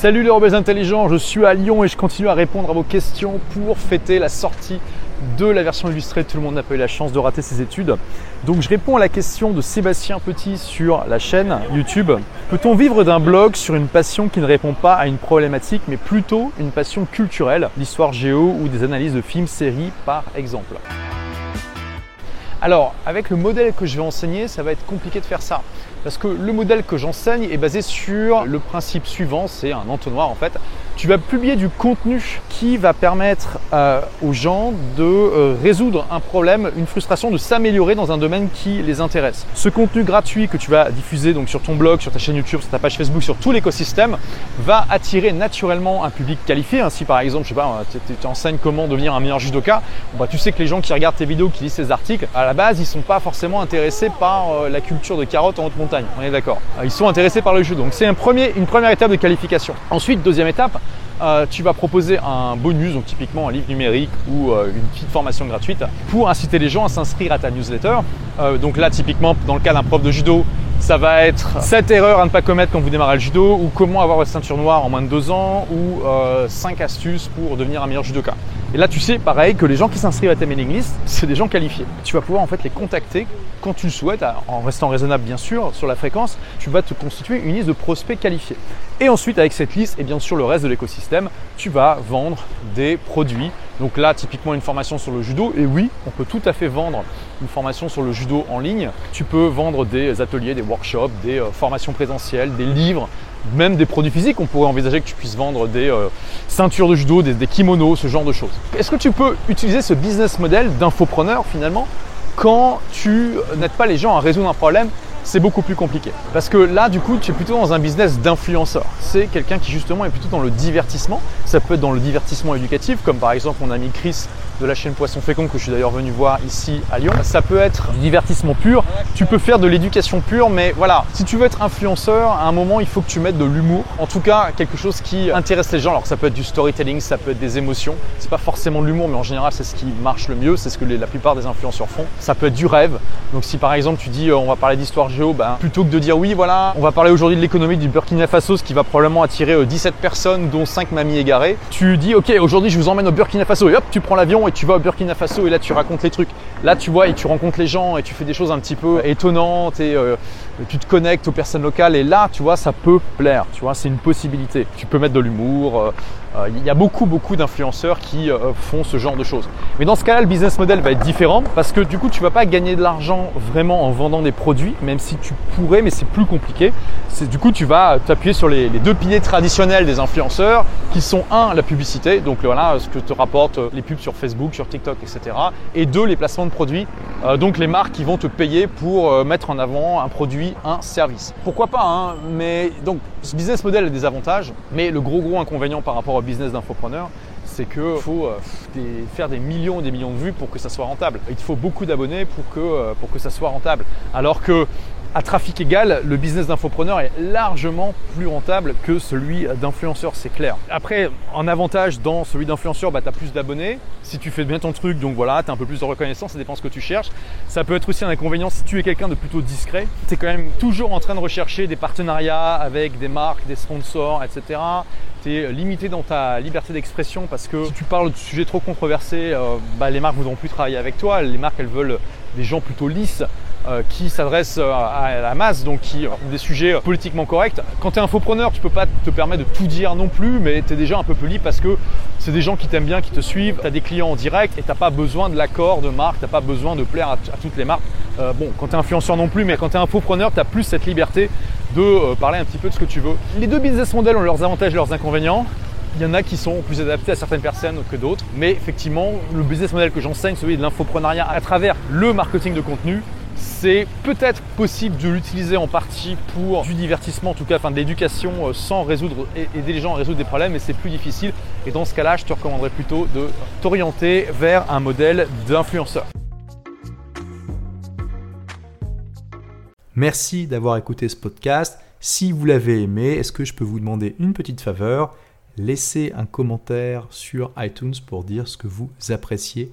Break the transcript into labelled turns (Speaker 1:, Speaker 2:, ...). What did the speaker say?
Speaker 1: Salut les rebelles intelligents, je suis à Lyon et je continue à répondre à vos questions pour fêter la sortie de la version illustrée. Tout le monde n'a pas eu la chance de rater ses études. Donc je réponds à la question de Sébastien Petit sur la chaîne YouTube. Peut-on vivre d'un blog sur une passion qui ne répond pas à une problématique mais plutôt une passion culturelle, l'histoire géo ou des analyses de films, séries par exemple alors, avec le modèle que je vais enseigner, ça va être compliqué de faire ça. Parce que le modèle que j'enseigne est basé sur le principe suivant, c'est un entonnoir en fait tu vas publier du contenu qui va permettre euh, aux gens de euh, résoudre un problème, une frustration, de s'améliorer dans un domaine qui les intéresse. Ce contenu gratuit que tu vas diffuser donc sur ton blog, sur ta chaîne YouTube, sur ta page Facebook, sur tout l'écosystème, va attirer naturellement un public qualifié. Si par exemple, je sais pas, tu enseignes comment devenir un meilleur judoka, bah, tu sais que les gens qui regardent tes vidéos, qui lisent tes articles, à la base, ils sont pas forcément intéressés par euh, la culture de carottes en haute montagne. On est d'accord. Ils sont intéressés par le jeu. Donc c'est une première étape de qualification. Ensuite, deuxième étape, euh, tu vas proposer un bonus, donc typiquement un livre numérique ou euh, une petite formation gratuite, pour inciter les gens à s'inscrire à ta newsletter. Euh, donc là, typiquement, dans le cas d'un prof de judo, ça va être 7 erreurs à ne pas commettre quand vous démarrez le judo, ou comment avoir votre ceinture noire en moins de 2 ans, ou 5 astuces pour devenir un meilleur judoka. Et là, tu sais, pareil, que les gens qui s'inscrivent à ta mailing list, c'est des gens qualifiés. Tu vas pouvoir en fait les contacter quand tu le souhaites, en restant raisonnable bien sûr sur la fréquence. Tu vas te constituer une liste de prospects qualifiés. Et ensuite, avec cette liste et bien sûr le reste de l'écosystème, tu vas vendre des produits. Donc là, typiquement une formation sur le judo. Et oui, on peut tout à fait vendre une formation sur le judo en ligne. Tu peux vendre des ateliers, des workshops, des euh, formations présentielles, des livres, même des produits physiques. On pourrait envisager que tu puisses vendre des euh, ceintures de judo, des, kimonos, ce genre de choses. Est-ce que tu peux utiliser ce business model d'infopreneur finalement quand tu n'aides pas les gens à résoudre un problème c'est beaucoup plus compliqué. Parce que là, du coup, tu es plutôt dans un business d'influenceur. C'est quelqu'un qui justement est plutôt dans le divertissement. Ça peut être dans le divertissement éducatif, comme par exemple mon ami Chris de la chaîne Poisson Fécond que je suis d'ailleurs venu voir ici à Lyon. Ça peut être du divertissement pur, tu peux faire de l'éducation pure, mais voilà, si tu veux être influenceur, à un moment il faut que tu mettes de l'humour, en tout cas quelque chose qui intéresse les gens. Alors ça peut être du storytelling, ça peut être des émotions, c'est pas forcément de l'humour, mais en général c'est ce qui marche le mieux, c'est ce que la plupart des influenceurs font. Ça peut être du rêve, donc si par exemple tu dis euh, on va parler d'histoire ben, plutôt que de dire oui voilà, on va parler aujourd'hui de l'économie du Burkina Faso, ce qui va probablement attirer 17 euh, personnes, dont 5 mamies égarées, tu dis ok aujourd'hui je vous emmène au Burkina Faso et hop tu prends l'avion et tu vas au Burkina Faso et là tu racontes les trucs. Là tu vois et tu rencontres les gens et tu fais des choses un petit peu étonnantes et euh, tu te connectes aux personnes locales et là tu vois ça peut plaire, tu vois c'est une possibilité. Tu peux mettre de l'humour. Euh, il y a beaucoup beaucoup d'influenceurs qui font ce genre de choses. Mais dans ce cas-là le business model va être différent parce que du coup tu vas pas gagner de l'argent vraiment en vendant des produits, même si tu pourrais mais c'est plus compliqué. C'est du coup tu vas t'appuyer sur les, deux piliers traditionnels des influenceurs qui sont un la publicité donc voilà ce que te rapportent les pubs sur Facebook, sur TikTok etc. Et deux, les placements de produits, euh, donc les marques qui vont te payer pour euh, mettre en avant un produit, un service. Pourquoi pas, hein, mais donc ce business model a des avantages, mais le gros gros inconvénient par rapport au business d'infopreneur, c'est qu'il faut euh, faire des millions et des millions de vues pour que ça soit rentable. Il faut beaucoup d'abonnés pour que, pour que ça soit rentable. Alors que à trafic égal, le business d'infopreneur est largement plus rentable que celui d'influenceur, c'est clair. Après, en avantage dans celui d'influenceur, bah, tu as plus d'abonnés. Si tu fais bien ton truc, donc voilà, tu as un peu plus de reconnaissance, ça dépend ce que tu cherches. Ça peut être aussi un inconvénient si tu es quelqu'un de plutôt discret. Tu es quand même toujours en train de rechercher des partenariats avec des marques, des sponsors, etc. Tu es limité dans ta liberté d'expression parce que si tu parles de sujets trop controversés, euh, bah, les marques ne voudront plus travailler avec toi. Les marques, elles veulent des gens plutôt lisses. Euh, qui s'adressent euh, à la masse, donc qui ont des sujets politiquement corrects. Quand tu es infopreneur, tu peux pas te permettre de tout dire non plus, mais tu es déjà un peu libre parce que c'est des gens qui t'aiment bien, qui te suivent, tu as des clients en direct et tu pas besoin de l'accord de marque, tu pas besoin de plaire à, toutes les marques. Euh, bon, quand tu es influenceur non plus, mais quand tu es infopreneur, tu as plus cette liberté de parler un petit peu de ce que tu veux. Les deux business models ont leurs avantages et leurs inconvénients. Il y en a qui sont plus adaptés à certaines personnes que d'autres, mais effectivement, le business model que j'enseigne, celui de l'infoprenariat à travers le marketing de contenu, c'est peut-être possible de l'utiliser en partie pour du divertissement, en tout cas, enfin de l'éducation euh, sans résoudre, aider les gens à résoudre des problèmes, mais c'est plus difficile. Et dans ce cas-là, je te recommanderais plutôt de t'orienter vers un modèle d'influenceur.
Speaker 2: Merci d'avoir écouté ce podcast. Si vous l'avez aimé, est-ce que je peux vous demander une petite faveur? Laissez un commentaire sur iTunes pour dire ce que vous appréciez